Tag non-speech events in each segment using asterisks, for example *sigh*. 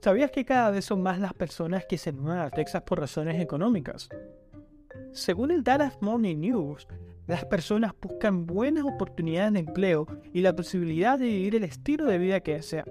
¿Sabías que cada vez son más las personas que se mudan a Texas por razones económicas? Según el Dallas Morning News, las personas buscan buenas oportunidades de empleo y la posibilidad de vivir el estilo de vida que desean.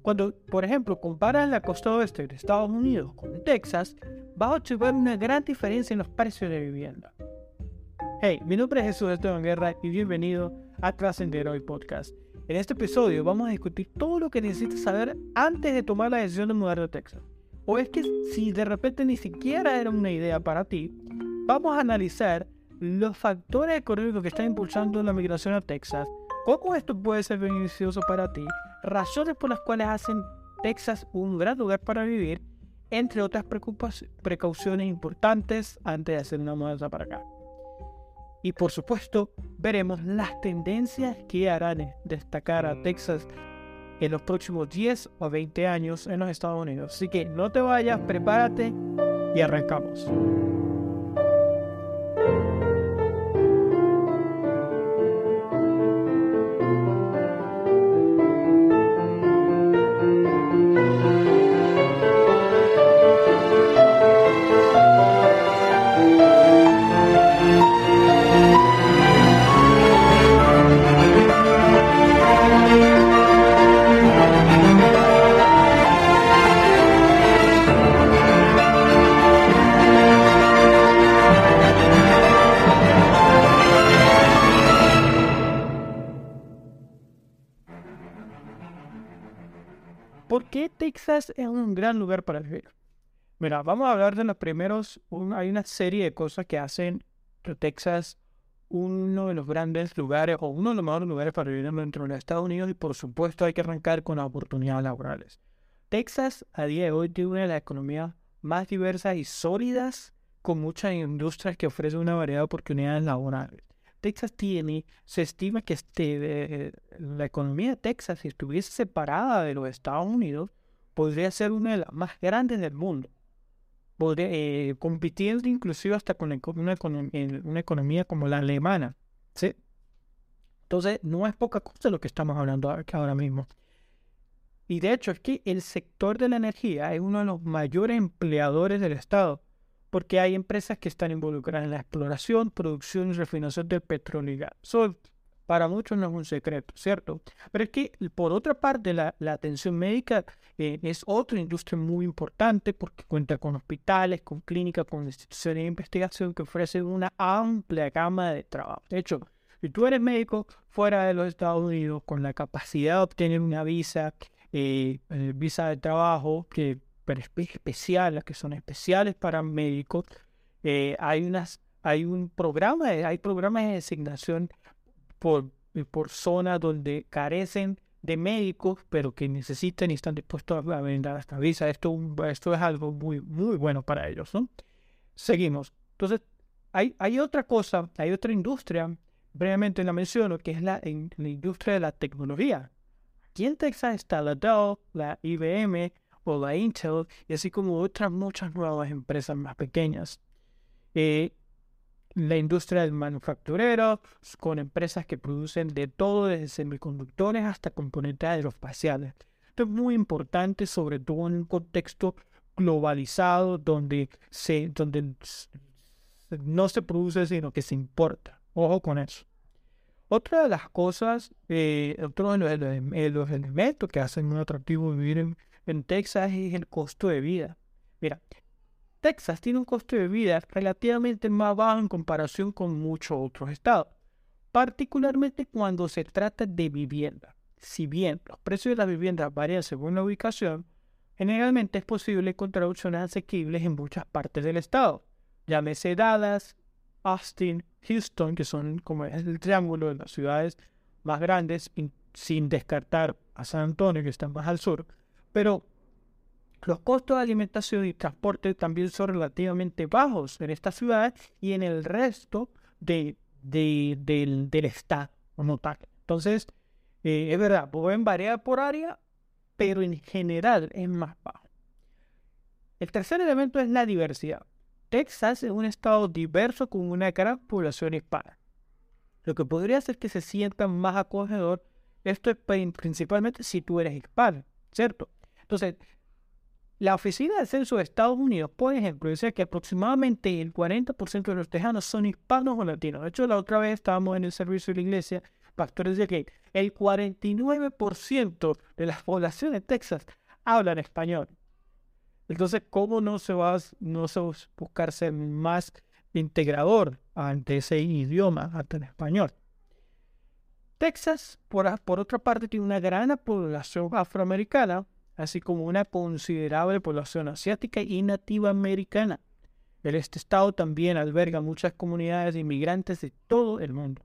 Cuando, por ejemplo, comparas la costa oeste de Estados Unidos con Texas, vas a observar una gran diferencia en los precios de vivienda. Hey, mi nombre es Jesús Esteban Guerra y bienvenido a Trascender Hoy Podcast. En este episodio vamos a discutir todo lo que necesitas saber antes de tomar la decisión de mudar a Texas. O es que si de repente ni siquiera era una idea para ti, vamos a analizar los factores económicos que están impulsando la migración a Texas, cómo esto puede ser beneficioso para ti, razones por las cuales hacen Texas un gran lugar para vivir, entre otras precauciones importantes antes de hacer una mudanza para acá. Y por supuesto, veremos las tendencias que harán destacar a Texas en los próximos 10 o 20 años en los Estados Unidos. Así que no te vayas, prepárate y arrancamos. Mira, vamos a hablar de los primeros. hay una serie de cosas que hacen Texas uno de los grandes lugares o uno de los mejores lugares para vivir dentro de los Estados Unidos y por supuesto hay que arrancar con las oportunidades laborales. Texas a día de hoy tiene una de las economías más diversas y sólidas con muchas industrias que ofrecen una variedad de oportunidades laborales. Texas tiene, se estima que este, la economía de Texas, si estuviese separada de los Estados Unidos, podría ser una de las más grandes del mundo. Podría, eh, compitiendo inclusive hasta con una, economía como la alemana. ¿sí? Entonces, no es poca cosa lo que estamos hablando ahora mismo. Y de hecho es que el sector de la energía es uno de los mayores empleadores del Estado porque hay empresas que están involucradas en la exploración, producción y refinación del petróleo y gas. Para muchos no es un secreto, ¿cierto? Pero es que por otra parte la, atención médica eh, es otra industria muy importante porque cuenta con hospitales, con clínicas, con instituciones de investigación que ofrecen una amplia gama de trabajo. De hecho, si tú eres médico fuera de los Estados Unidos con la capacidad de obtener una visa, eh, eh, visa de trabajo que especiales, que son especiales para médicos. Hay, unas, hay un programa, hay programas de designación por, eh, por zonas donde carecen de médicos, pero que necesitan y están dispuestos a vender esta visa. Esto, esto es algo muy, muy bueno para ellos. ¿no? Seguimos. Entonces, hay, hay otra cosa, hay otra industria, brevemente la menciono, que es la, la industria de la tecnología. Aquí en Texas está la Dell, la IBM, o la Intel, y así como otras muchas nuevas empresas más pequeñas. Eh, la industria del manufacturero, con empresas que producen de todo, desde semiconductores hasta componentes aeroespaciales. Esto es muy importante, sobre todo en un contexto globalizado donde, se, donde no se produce, sino que se importa. Ojo con eso. Otra de las cosas, eh, otro de los, de los, elementos que hacen muy atractivo vivir en Texas es el costo de vida. Mira, Texas tiene un costo de vida relativamente más bajo en comparación con muchos otros estados, particularmente cuando se trata de vivienda. Si bien los precios de las viviendas varían según la ubicación, generalmente es posible encontrar opciones asequibles en muchas partes del estado, llámese Dallas, Austin, Houston, que son como el triángulo de las ciudades más grandes, sin descartar a San Antonio, que está más al sur, pero los costos de alimentación y transporte también son relativamente bajos en esta ciudad y en el resto de, del, estado como tal. Entonces, eh, es verdad, pueden variar por área, pero en general es más bajo. El tercer elemento es la diversidad. Texas es un estado diverso con una gran población hispana. Lo que podría hacer que se sienta más acogedor, esto es principalmente si tú eres hispano, ¿cierto? Entonces, La Oficina de Censo de Estados Unidos, por ejemplo, dice que aproximadamente el 40% de los tejanos son hispanos o latinos. De hecho, la otra vez estábamos en el servicio de la iglesia, pastores de que el 49% de la población de Texas hablan español. Entonces, ¿cómo no se va, no se va a buscar ser más integrador ante ese idioma, ante el español? Texas, por, por otra parte, tiene una gran población afroamericana, así como una considerable población asiática y nativa americana. Este estado también alberga muchas comunidades de inmigrantes de todo el mundo.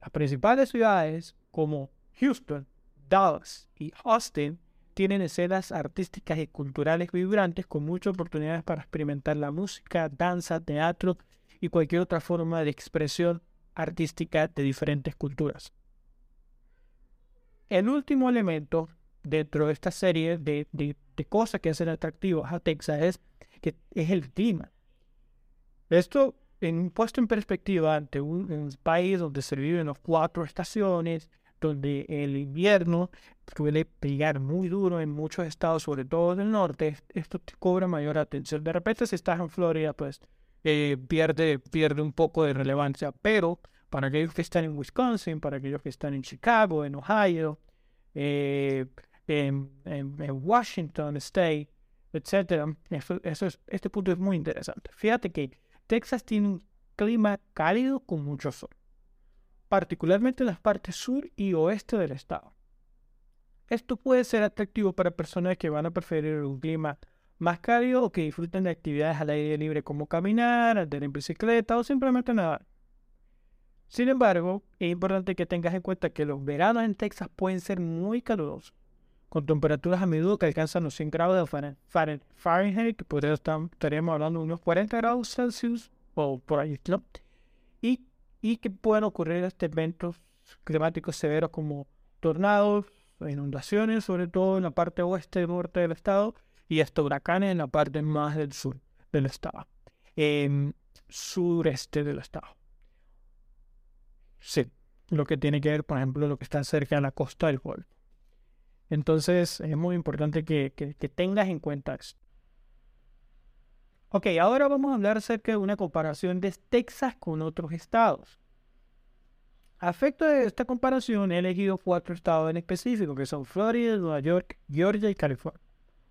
Las principales ciudades como Houston, Dallas y Austin tienen escenas artísticas y culturales vibrantes con muchas oportunidades para experimentar la música, danza, teatro y cualquier otra forma de expresión artística de diferentes culturas. El último elemento dentro de esta serie de, cosas que hacen atractivos a Texas es, que es el clima. Esto, en, puesto en perspectiva ante un, país donde se viven las cuatro estaciones, donde el invierno suele pegar muy duro en muchos estados, sobre todo del norte, esto te cobra mayor atención. De repente, si estás en Florida, pues eh, pierde, pierde un poco de relevancia, pero para aquellos que están en Wisconsin, para aquellos que están en Chicago, en Ohio, eh, en, Washington State, etc. Eso, es, este punto es muy interesante. Fíjate que Texas tiene un clima cálido con mucho sol, particularmente en las partes sur y oeste del estado. Esto puede ser atractivo para personas que van a preferir un clima más cálido o que disfruten de actividades al aire libre como caminar, andar en bicicleta o simplemente nadar. Sin embargo, es importante que tengas en cuenta que los veranos en Texas pueden ser muy calurosos con temperaturas a menudo que alcanzan los 100 grados de Fahrenheit, que podría estar, estaríamos hablando de unos 40 grados Celsius o por ahí, ¿no? Y, y que pueden ocurrir este eventos climáticos severos como tornados, inundaciones, sobre todo en la parte oeste y norte del estado, y hasta huracanes en la parte más del sur del estado, sureste del estado. Sí, lo que tiene que ver, por ejemplo, lo que está cerca de la costa del Golfo. Entonces es muy importante que, tengas en cuenta esto. Ok, ahora vamos a hablar acerca de una comparación de Texas con otros estados. A efecto de esta comparación, he elegido cuatro estados en específico, que son Florida, Nueva York, Georgia y California.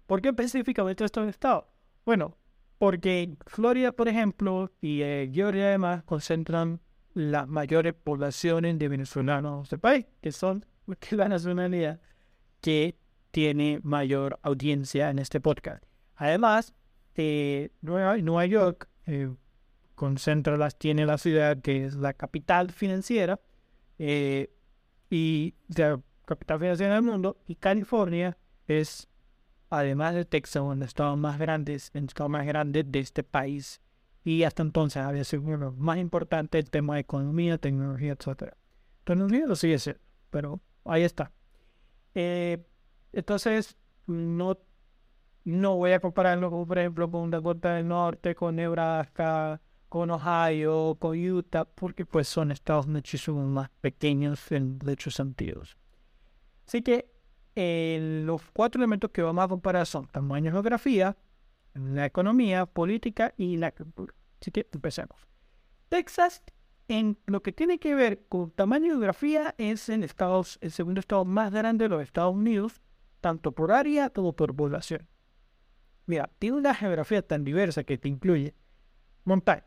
¿Por qué específicamente estos estados? Bueno, porque Florida, por ejemplo, y Georgia además concentran las mayores poblaciones de venezolanos del país, que son *laughs* la nacionalidad que tiene mayor audiencia en este podcast. Además, eh, Nueva, York eh, concentra las, tiene la ciudad que es la capital financiera eh, y la capital financiera del mundo y California es además de Texas uno de los estados más grandes, el estado más grande de este país y hasta entonces había sido más importante el tema de economía, tecnología, etc. Tecnología lo sigue siendo, pero ahí está. Eh, entonces, no, no voy a compararlo, por ejemplo, con Dakota del Norte, con Nebraska, con Ohio, con Utah, porque pues son estados muchísimo más pequeños en muchos sentidos. Así que eh, los cuatro elementos que vamos a comparar son tamaño, geografía, la economía, política y la cultura. Así que empecemos. Texas en lo que tiene que ver con tamaño y geografía, es el, Estados, el segundo estado más grande de los Estados Unidos, tanto por área como por población. Mira, tiene una geografía tan diversa que te incluye montañas,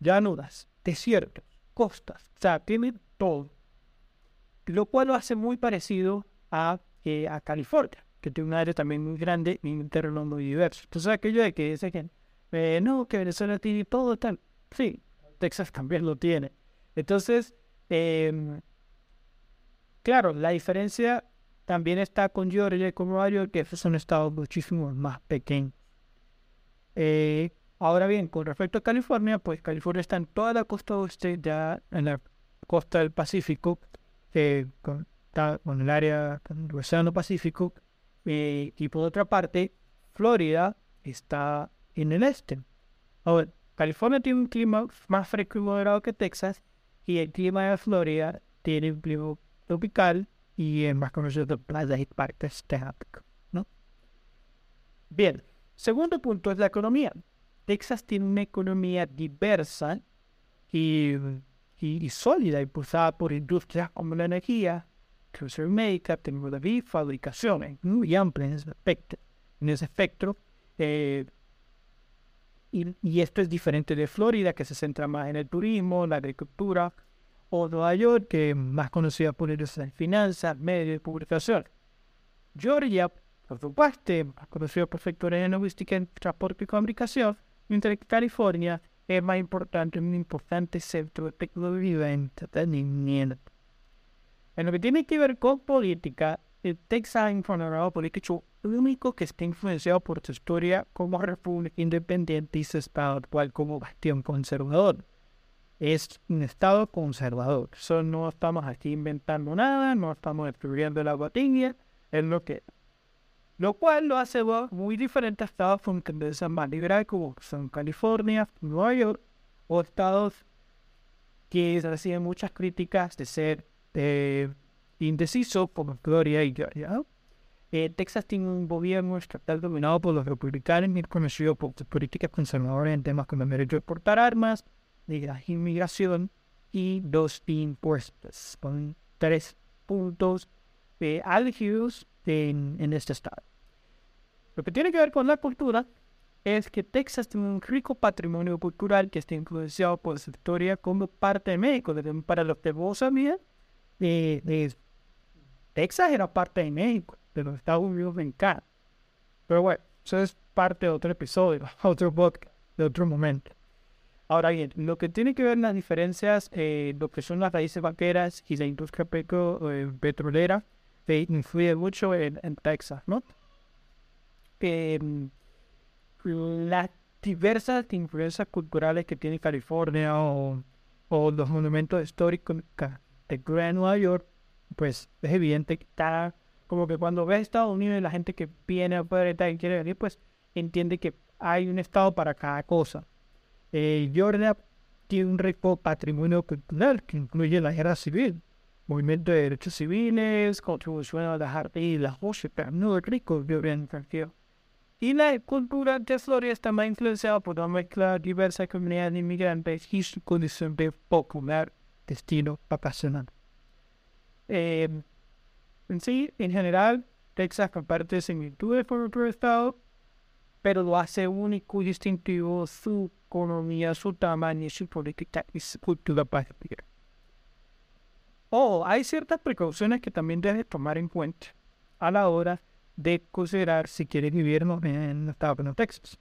llanuras, desiertos, costas, o sea, tiene todo. Lo cual lo hace muy parecido a, eh, California, que tiene un área también muy grande y un terreno muy diverso. Entonces, aquello de que dice que eh, no, que Venezuela tiene todo tal. Sí, Texas *laughs* también lo tiene. Entonces, em, claro, la diferencia también está con Georgia y con York, que son estados muchísimo más pequeños. Eh, ahora bien, con respecto a California, pues California está en toda la costa oeste, ya en la costa del Pacífico, con, con, el área del Océano Pacífico, eh, y por otra parte, Florida está en el este. Ahora, California tiene un clima más fresco y moderado que Texas y el clima de Florida tiene un clima tropical y es más conocido de playas y parques temáticos. ¿no? Bien, segundo punto es la economía. Texas tiene una economía diversa y, y, sólida, impulsada por industrias como la energía, industria médica, tecnología y fabricación, muy amplia en ese aspecto. En ese espectro. Eh, y, esto es diferente de Florida, que se centra más en el turismo, la agricultura, o Nueva York, que es más conocida por las finanzas, medios y publicación. Georgia, por su parte, más conocida por sectores de logística, transporte y comunicación, mientras que California es más importante, un importante centro de tecnología y entretenimiento. En lo que tiene que ver con política, Texas informará político único que está influenciado por su historia como república independiente y su estado actual como bastión conservador. Es un estado conservador. So, no estamos aquí inventando nada, no estamos destruyendo la botella, es lo que lo cual lo hace muy diferente a estados con tendencia más liberal como son California, Nueva York, o estados que reciben muchas críticas de ser eh, indecisos como Florida y Georgia. Eh, Texas tiene un gobierno estatal dominado por los republicanos y conocido por sus políticas conservadoras en temas como el derecho a portar armas, la inmigración y los impuestos. Con tres puntos eh, álgidos en, en este estado. Lo que tiene que ver con la cultura es que Texas tiene un rico patrimonio cultural que está influenciado por su historia como parte de México. Para los que vos sabían, eh, Texas era parte de México de los Estados Unidos me encanta. Pero bueno, eso es parte de otro episodio, *laughs* otro book, de otro momento. Ahora bien, lo que tiene que ver las diferencias, eh, lo que son las raíces vaqueras y la industria eh, petrolera, que influye mucho en, Texas, ¿no? Em, las diversas influencias culturales que tiene California o, o los monumentos históricos de Grand Nueva York, pues es evidente que está como que cuando ve a Estados Unidos y la gente que viene a poder estar y quiere venir, pues entiende que hay un Estado para cada cosa. Eh, tiene un rico patrimonio cultural que incluye la guerra civil, movimiento de derechos civiles, contribución a las artes y las voces, pero no rico, bien Y la cultura de Florida está más influenciada por una mezcla diversa comunidad de inmigrantes y su condición de popular destino vacacional. Eh, en sí, en general, Texas comparte similitudes con otro estado, pero lo hace único y distintivo su economía, su tamaño, su política y su cultura pacífica. O hay ciertas precauciones que también debes tomar en cuenta a la hora de considerar si quieres vivir en el estado de Texas.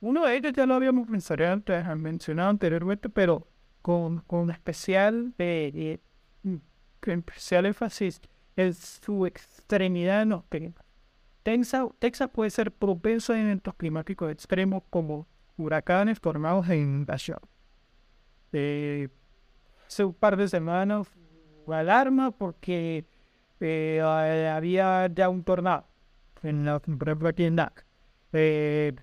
Uno de ellos ya lo habíamos mencionado anteriormente, pero con, con especial de, especial énfasis en su extremidad en los climas. Texas, Texas puede ser propenso a eventos climáticos extremos como huracanes, tornados e inundación. Eh, hace un par de semanas alarma porque eh, había ya un tornado en la, por ejemplo. Eh,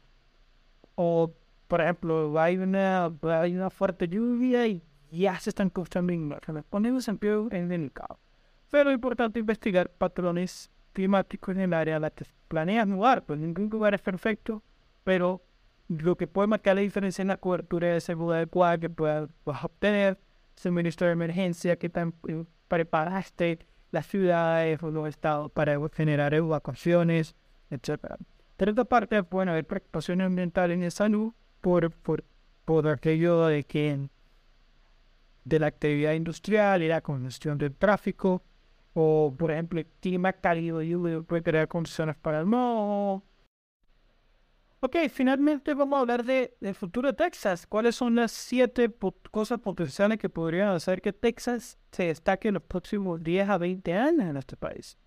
o por ejemplo hay una, hay una fuerte lluvia y ya se están construyendo inmersiones. Ponemos en pie en el caos. Pero es importante investigar patrones climáticos en el área en la que planeas mudar. Pues ningún lugar es perfecto, pero lo que puede marcar la diferencia en la cobertura de seguridad adecuada que puedas, obtener, suministro de emergencia, que tan eh, preparaste las ciudades o los estados para generar evacuaciones, etc. De otra parte, pueden haber preocupaciones ambientales en salud por, por, por aquello de que de la actividad industrial y la congestión del tráfico, o por ejemplo el clima cálido y húmedo puede crear condiciones para el moho. Ok, finalmente vamos a hablar de, del futuro de Texas. ¿Cuáles son las siete cosas potenciales que podrían hacer que Texas se destaque en los próximos 10 a 20 años en este país?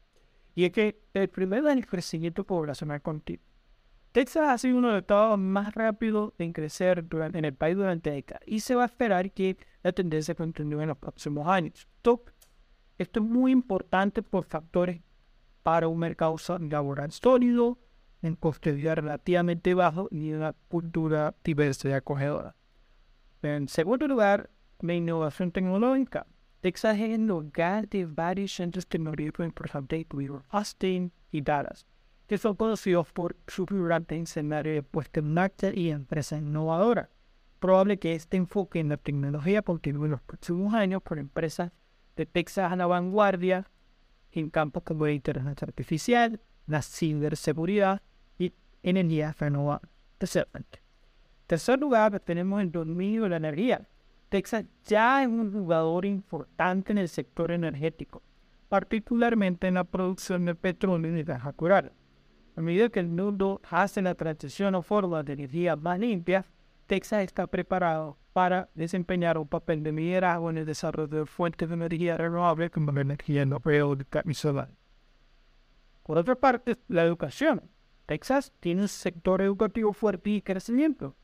Y es que el primero es el crecimiento poblacional continuo. Texas ha sido uno de los estados más rápidos en crecer en el país durante décadas y se va a esperar que la tendencia continúe en los próximos años. Esto es muy importante por factores para un mercado laboral sólido, en coste de vida relativamente bajo y una cultura diversa y acogedora. En segundo lugar, la innovación tecnológica. Texas es el lugar de varios centros tecnológicos importantes, incluidos Austin y Dallas que son conocidos por su vibrante escenario de puesta en marcha y empresa innovadora. Probable que este enfoque en la tecnología continúe en los próximos años por empresas de Texas a la vanguardia en campos como la inteligencia artificial, la ciberseguridad y energía renovable. Tercer lugar, tenemos el dominio de la energía. Texas ya es un jugador importante en el sector energético, particularmente en la producción de petróleo y gas natural. A medida que el mundo hace la transición a formas de energía más limpias, Texas está preparado para desempeñar un papel de liderazgo en el desarrollo de fuentes de energía renovable como la energía nuclear y solar. Por otra parte, la educación. Texas tiene un sector educativo fuerte y crecimiento.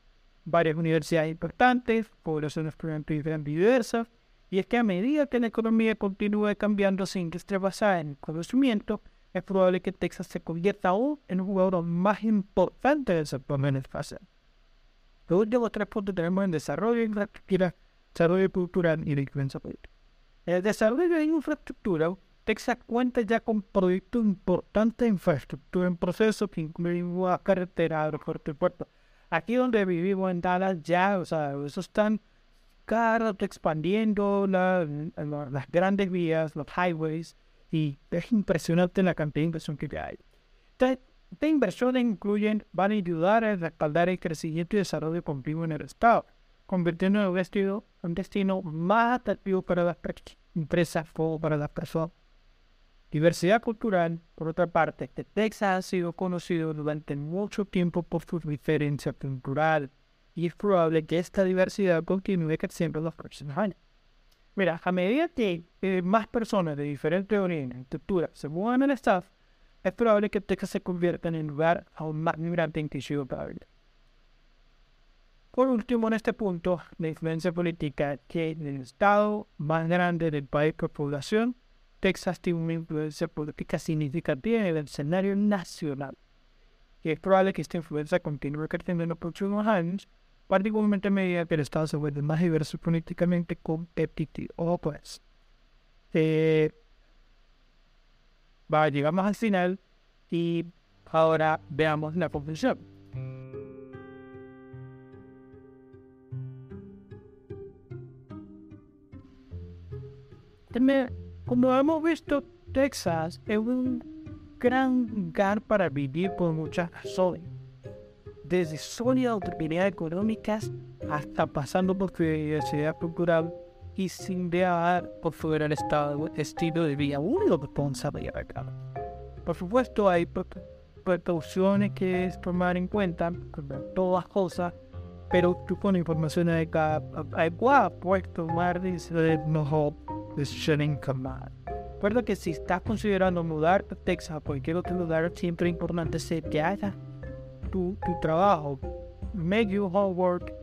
Varias universidades importantes, poblaciones estudiantiles diversas, y es que a medida que la economía continúe cambiando sin industria basada en el conocimiento, es probable que Texas se convierta aún en un jugador más importante del sector espacial. Los últimos tres puntos tenemos en desarrollo de infraestructura, desarrollo cultural y defensa política. En el desarrollo de infraestructura, Texas cuenta ya con proyectos importantes de infraestructura en proceso que incluyen una carretera, aeropuerto y puerto. Aquí donde vivimos en Dallas ya, o sea, eso están cada expandiendo las grandes vías, los highways, y es impresionante la cantidad de inversión que hay. Estas inversiones incluyen, van a ayudar a respaldar el crecimiento y desarrollo continuo en el Estado, convirtiendo en un destino, un destino más atractivo para las empresas como para las personas. Diversidad cultural, por otra parte, que Texas ha sido conocido durante mucho tiempo por su diferencia cultural y es probable que esta diversidad continúe creciendo en los próximos años. Mira, a medida que eh, más personas de diferentes orígenes y culturas se muevan al Estado, es probable que Texas se convierta en el lugar aún más vibrante e para vivir. Por último, en este punto, la influencia política que en el estado más grande del país por población, Texas tiene una influencia política significativa en el escenario nacional. Y es probable que esta influencia continúe creciendo en los próximos años, particularmente a medida que el estado se vuelve más diverso políticamente competitivo. O pues, eh, va, llegamos al final y ahora veamos la conclusión. como hemos visto, Texas es un gran lugar para vivir por muchas razones. Desde sólidas oportunidades económicas hasta pasando por diversidad cultural y sin dejar por fuera el estado, estilo de vida único responsabilidad acá. Por supuesto, hay precauciones que es tomar en cuenta, todas las cosas, pero tú con información adecuada puedes tomar mejor decisión en camar. Recuerda que si estás considerando mudar a Texas o cualquier otro lugar, siempre es importante ser que hagas tu, tu trabajo. Make your homework,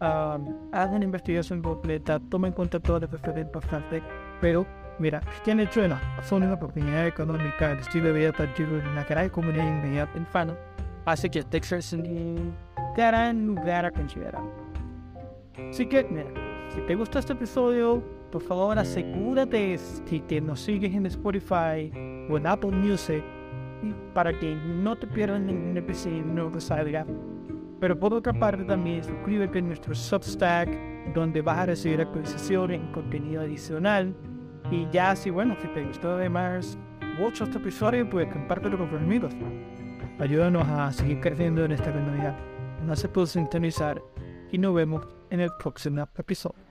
um, haz una investigación completa, toma en cuenta todas las referencias importantes, pero mira, si han hecho son una oportunidad económica, el estilo de vida partido de una gran comunidad inmediata en Fano, hace que Texas sea un gran lugar a considerar. Así que, mira, si te gustó este episodio, por favor asegúrate si que nos sigues en Spotify o en Apple Music para que no te pierdas ningún episodio nuevo que salga pero por otra parte también suscríbete a nuestro Substack, donde vas a recibir actualizaciones contenido adicional. Y ya si bueno, si te gustó además mucho este episodio, pues compártelo con tus amigos. Ayúdanos a seguir creciendo en esta comunidad. No se puede sintonizar y nos vemos en el próximo episodio.